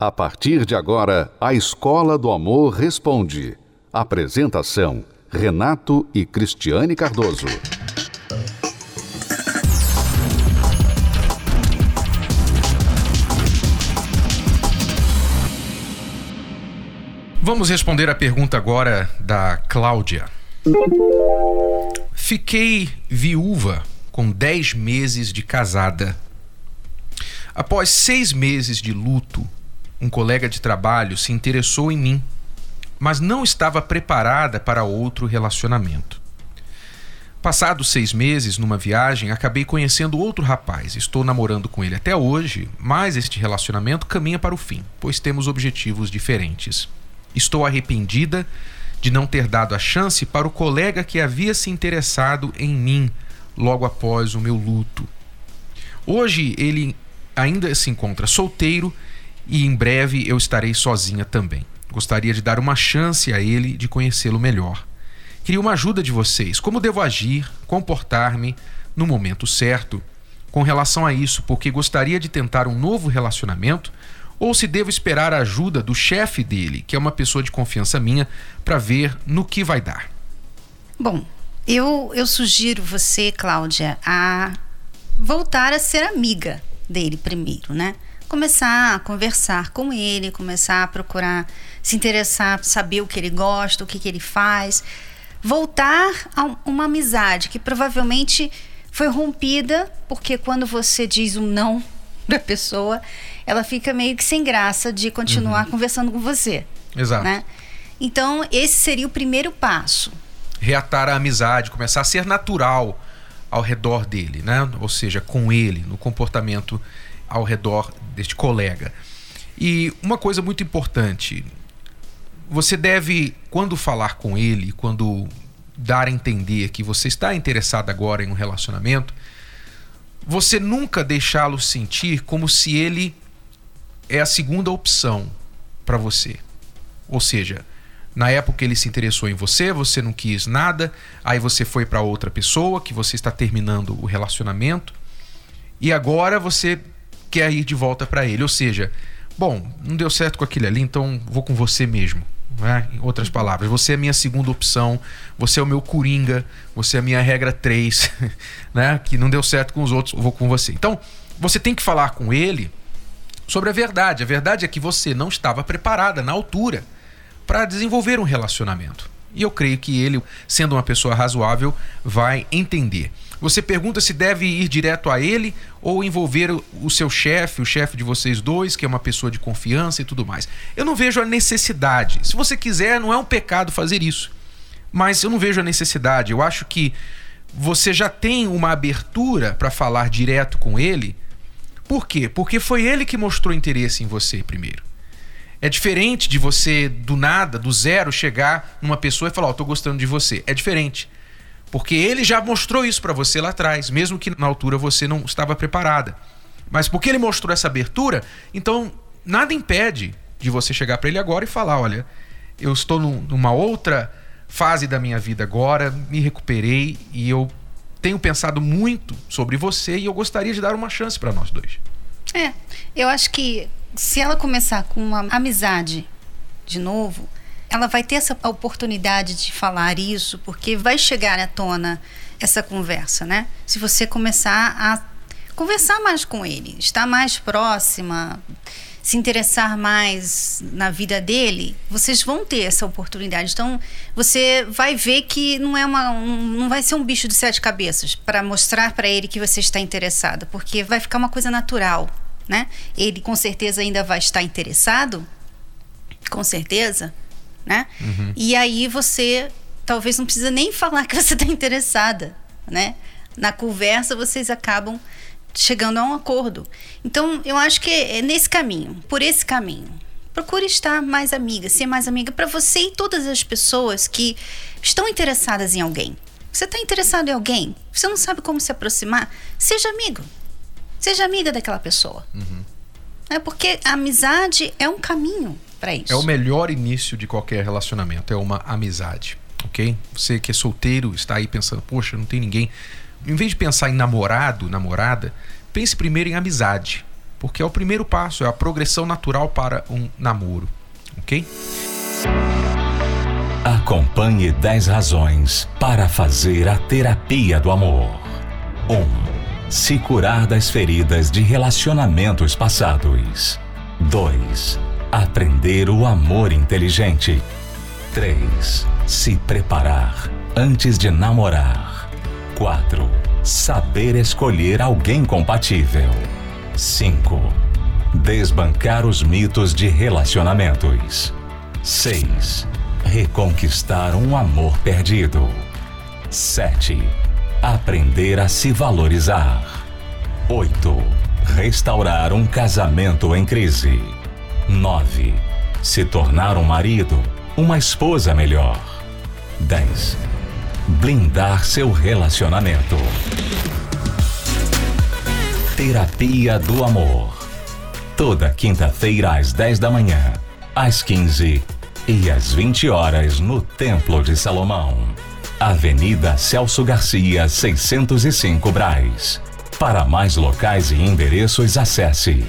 A partir de agora, a Escola do Amor Responde. Apresentação: Renato e Cristiane Cardoso. Vamos responder a pergunta agora da Cláudia. Fiquei viúva com 10 meses de casada. Após seis meses de luto, um colega de trabalho se interessou em mim, mas não estava preparada para outro relacionamento. Passados seis meses, numa viagem, acabei conhecendo outro rapaz. Estou namorando com ele até hoje, mas este relacionamento caminha para o fim, pois temos objetivos diferentes. Estou arrependida de não ter dado a chance para o colega que havia se interessado em mim logo após o meu luto. Hoje ele ainda se encontra solteiro e em breve eu estarei sozinha também. Gostaria de dar uma chance a ele de conhecê-lo melhor. Queria uma ajuda de vocês. Como devo agir, comportar-me no momento certo com relação a isso, porque gostaria de tentar um novo relacionamento ou se devo esperar a ajuda do chefe dele, que é uma pessoa de confiança minha, para ver no que vai dar. Bom, eu, eu sugiro você, Cláudia, a voltar a ser amiga dele primeiro, né? Começar a conversar com ele, começar a procurar se interessar, saber o que ele gosta, o que, que ele faz, voltar a uma amizade que provavelmente foi rompida porque quando você diz um não da pessoa, ela fica meio que sem graça de continuar uhum. conversando com você. Exato. Né? Então, esse seria o primeiro passo. Reatar a amizade, começar a ser natural ao redor dele, né? Ou seja, com ele, no comportamento ao redor deste colega. E uma coisa muito importante, você deve, quando falar com ele, quando dar a entender que você está interessado agora em um relacionamento, você nunca deixá-lo sentir como se ele é a segunda opção para você. Ou seja, na época ele se interessou em você, você não quis nada, aí você foi para outra pessoa que você está terminando o relacionamento e agora você quer ir de volta para ele. Ou seja, bom, não deu certo com aquele ali, então vou com você mesmo. Né? Em outras palavras, você é a minha segunda opção, você é o meu coringa, você é a minha regra 3, né? que não deu certo com os outros, vou com você. Então, você tem que falar com ele sobre a verdade. A verdade é que você não estava preparada na altura para desenvolver um relacionamento. E eu creio que ele, sendo uma pessoa razoável, vai entender. Você pergunta se deve ir direto a ele ou envolver o seu chefe, o chefe de vocês dois, que é uma pessoa de confiança e tudo mais. Eu não vejo a necessidade. Se você quiser, não é um pecado fazer isso. Mas eu não vejo a necessidade. Eu acho que você já tem uma abertura para falar direto com ele. Por quê? Porque foi ele que mostrou interesse em você primeiro. É diferente de você, do nada, do zero, chegar numa pessoa e falar: Ó, oh, tô gostando de você. É diferente. Porque ele já mostrou isso para você lá atrás, mesmo que na altura você não estava preparada. Mas porque ele mostrou essa abertura, então nada impede de você chegar para ele agora e falar: olha, eu estou numa outra fase da minha vida agora, me recuperei e eu tenho pensado muito sobre você e eu gostaria de dar uma chance para nós dois. É, eu acho que se ela começar com uma amizade de novo, ela vai ter essa oportunidade de falar isso, porque vai chegar à tona essa conversa, né? Se você começar a conversar mais com ele, estar mais próxima, se interessar mais na vida dele, vocês vão ter essa oportunidade. Então, você vai ver que não é uma não vai ser um bicho de sete cabeças para mostrar para ele que você está interessada, porque vai ficar uma coisa natural, né? Ele com certeza ainda vai estar interessado, com certeza, né? Uhum. E aí você talvez não precisa nem falar que você está interessada, né? Na conversa vocês acabam chegando a um acordo. Então eu acho que é nesse caminho, por esse caminho. Procure estar mais amiga, ser mais amiga para você e todas as pessoas que estão interessadas em alguém. Você está interessado em alguém? Você não sabe como se aproximar? Seja amigo. Seja amiga daquela pessoa. Uhum. É porque a amizade é um caminho para isso. É o melhor início de qualquer relacionamento, é uma amizade, ok? Você que é solteiro está aí pensando, poxa, não tem ninguém. Em vez de pensar em namorado, namorada, pense primeiro em amizade. porque é o primeiro passo, é a progressão natural para um namoro, ok? Acompanhe 10 razões para fazer a terapia do amor. 1. Um, se curar das feridas de relacionamentos passados. 2. Aprender o amor inteligente. 3. Se preparar antes de namorar. 4. Saber escolher alguém compatível. 5. Desbancar os mitos de relacionamentos. 6. Reconquistar um amor perdido. 7. Aprender a se valorizar. 8. Restaurar um casamento em crise. 9. Se tornar um marido, uma esposa melhor. 10. Blindar seu relacionamento. Terapia do Amor. Toda quinta-feira às 10 da manhã, às 15 e às 20 horas no Templo de Salomão. Avenida Celso Garcia, 605 Braz. Para mais locais e endereços, acesse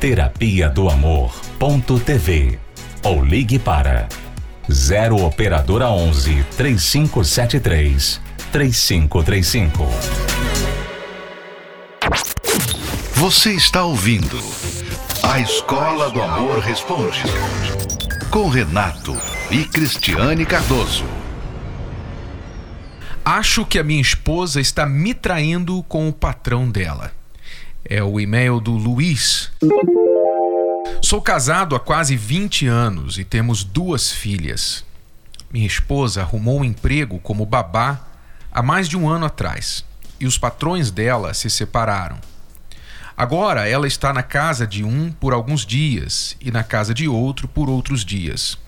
terapia do amor.tv ou ligue para 0 operadora 11 3573 3535. Você está ouvindo A Escola do Amor Responde com Renato e Cristiane Cardoso. Acho que a minha esposa está me traindo com o patrão dela. É o e-mail do Luiz. Sou casado há quase 20 anos e temos duas filhas. Minha esposa arrumou um emprego como babá há mais de um ano atrás e os patrões dela se separaram. Agora ela está na casa de um por alguns dias e na casa de outro por outros dias.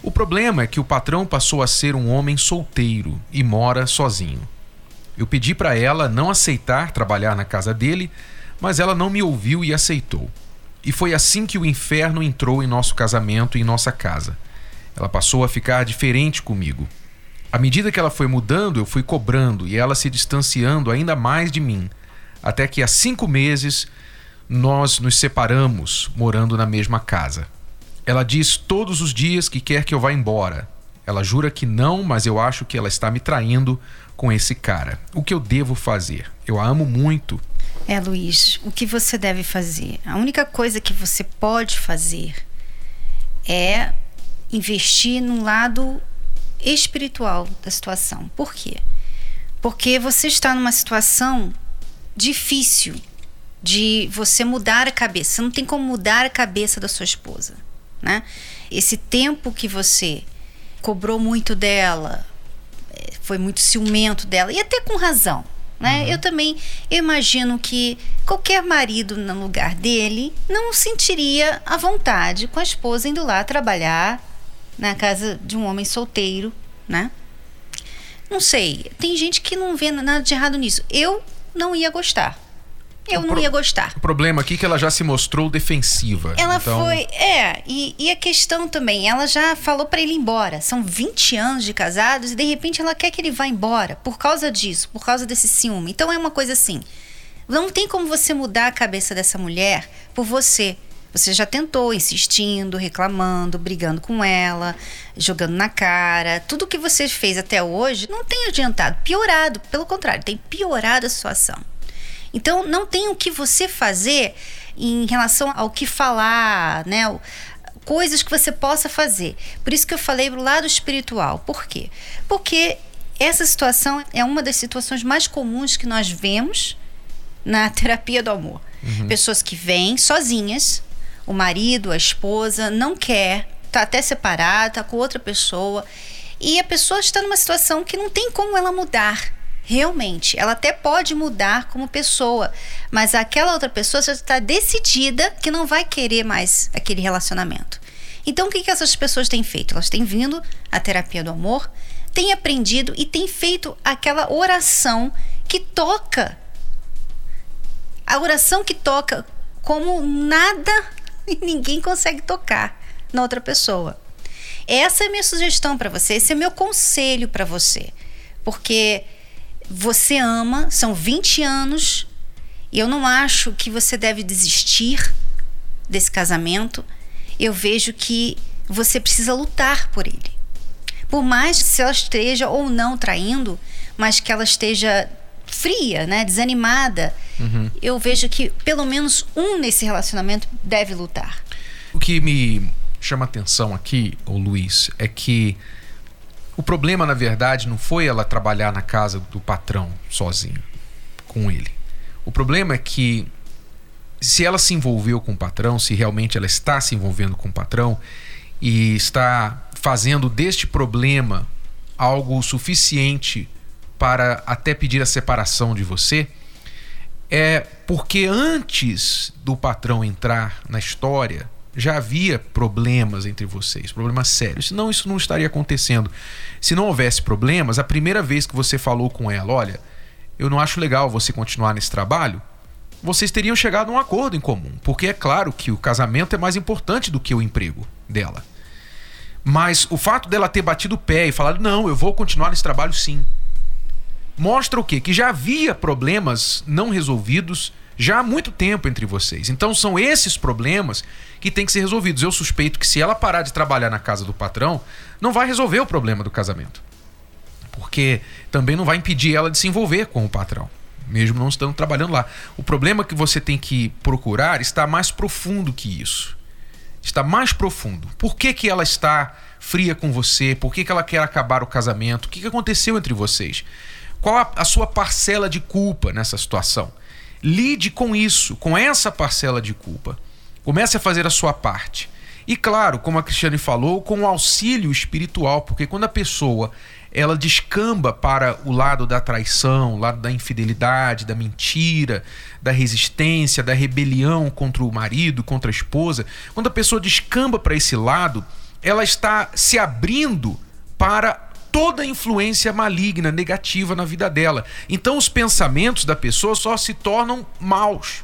O problema é que o patrão passou a ser um homem solteiro e mora sozinho. Eu pedi para ela não aceitar trabalhar na casa dele, mas ela não me ouviu e aceitou. E foi assim que o inferno entrou em nosso casamento e em nossa casa. Ela passou a ficar diferente comigo. À medida que ela foi mudando, eu fui cobrando e ela se distanciando ainda mais de mim até que há cinco meses nós nos separamos, morando na mesma casa. Ela diz todos os dias que quer que eu vá embora. Ela jura que não, mas eu acho que ela está me traindo com esse cara. O que eu devo fazer? Eu a amo muito. É, Luiz, o que você deve fazer? A única coisa que você pode fazer é investir num lado espiritual da situação. Por quê? Porque você está numa situação difícil de você mudar a cabeça. Você não tem como mudar a cabeça da sua esposa, né? Esse tempo que você cobrou muito dela, é, foi muito ciumento dela e até com razão, né? Uhum. Eu também eu imagino que qualquer marido no lugar dele não sentiria a vontade com a esposa indo lá trabalhar na casa de um homem solteiro, né? Não sei, tem gente que não vê nada de errado nisso. Eu não ia gostar. Eu o não ia gostar. O problema aqui é que ela já se mostrou defensiva. Ela então... foi. É, e, e, a questão também, ela já falou para ele ir embora. São 20 anos de casados e de repente ela quer que ele vá embora por causa disso, por causa desse ciúme. Então é uma coisa assim. Não tem como você mudar a cabeça dessa mulher por você. Você já tentou, insistindo, reclamando, brigando com ela, jogando na cara. Tudo que você fez até hoje não tem adiantado, piorado. Pelo contrário, tem piorado a situação. Então, não tem o que você fazer em relação ao que falar, né? Coisas que você possa fazer. Por isso que eu falei pro lado espiritual. Por quê? Porque essa situação é uma das situações mais comuns que nós vemos na terapia do amor. Uhum. Pessoas que vêm sozinhas, o marido, a esposa não quer, tá até separado, tá com outra pessoa, e a pessoa está numa situação que não tem como ela mudar. Realmente, ela até pode mudar como pessoa, mas aquela outra pessoa já está decidida que não vai querer mais aquele relacionamento. Então, o que, que essas pessoas têm feito? Elas têm vindo à terapia do amor, têm aprendido e têm feito aquela oração que toca. A oração que toca como nada e ninguém consegue tocar na outra pessoa. Essa é a minha sugestão para você, esse é meu conselho para você. Porque você ama, são 20 anos E eu não acho que você deve desistir desse casamento. Eu vejo que você precisa lutar por ele. Por mais que ela esteja ou não traindo, mas que ela esteja fria, né, desanimada, uhum. eu vejo que pelo menos um nesse relacionamento deve lutar. O que me chama atenção aqui, o Luiz, é que o problema, na verdade, não foi ela trabalhar na casa do patrão sozinha, com ele. O problema é que se ela se envolveu com o patrão, se realmente ela está se envolvendo com o patrão e está fazendo deste problema algo suficiente para até pedir a separação de você, é porque antes do patrão entrar na história, já havia problemas entre vocês, problemas sérios. Senão isso não estaria acontecendo. Se não houvesse problemas, a primeira vez que você falou com ela, olha, eu não acho legal você continuar nesse trabalho, vocês teriam chegado a um acordo em comum, porque é claro que o casamento é mais importante do que o emprego dela. Mas o fato dela ter batido o pé e falado, não, eu vou continuar nesse trabalho sim, mostra o quê? Que já havia problemas não resolvidos já há muito tempo entre vocês. Então são esses problemas que têm que ser resolvidos. Eu suspeito que se ela parar de trabalhar na casa do patrão, não vai resolver o problema do casamento. Porque também não vai impedir ela de se envolver com o patrão, mesmo não estando trabalhando lá. O problema que você tem que procurar está mais profundo que isso. Está mais profundo. Por que, que ela está fria com você? Por que, que ela quer acabar o casamento? O que, que aconteceu entre vocês? Qual a, a sua parcela de culpa nessa situação? Lide com isso, com essa parcela de culpa. Comece a fazer a sua parte. E claro, como a Cristiane falou, com o auxílio espiritual, porque quando a pessoa ela descamba para o lado da traição, o lado da infidelidade, da mentira, da resistência, da rebelião contra o marido, contra a esposa, quando a pessoa descamba para esse lado, ela está se abrindo para toda influência maligna, negativa na vida dela. Então os pensamentos da pessoa só se tornam maus.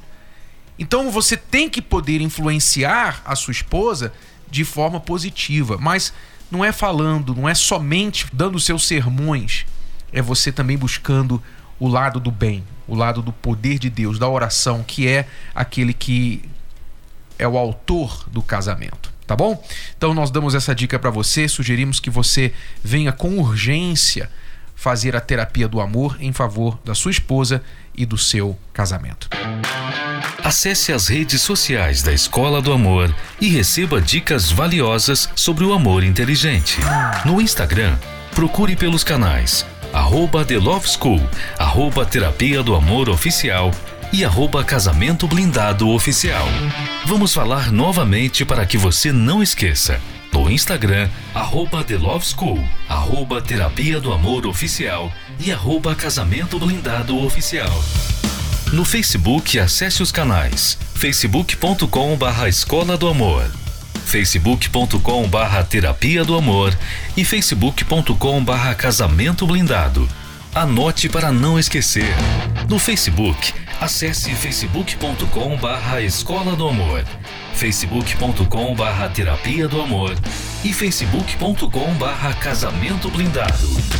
Então você tem que poder influenciar a sua esposa de forma positiva, mas não é falando, não é somente dando seus sermões, é você também buscando o lado do bem, o lado do poder de Deus, da oração, que é aquele que é o autor do casamento tá bom? Então nós damos essa dica para você, sugerimos que você venha com urgência fazer a terapia do amor em favor da sua esposa e do seu casamento. Acesse as redes sociais da Escola do Amor e receba dicas valiosas sobre o amor inteligente. No Instagram, procure pelos canais arroba The Love School, arroba Terapia do Amor Oficial e arroba Casamento Blindado Oficial. Vamos falar novamente para que você não esqueça. No Instagram, arroba The Love School, arroba Terapia do Amor Oficial e arroba Casamento Blindado Oficial. No Facebook, acesse os canais facebook.com barra Escola do Amor, facebook.com barra Terapia do Amor e facebook.com barra Casamento Blindado. Anote para não esquecer. No Facebook, acesse facebook.com barra Escola do Amor, facebook.com barra Terapia do Amor e facebook.com barra Casamento Blindado.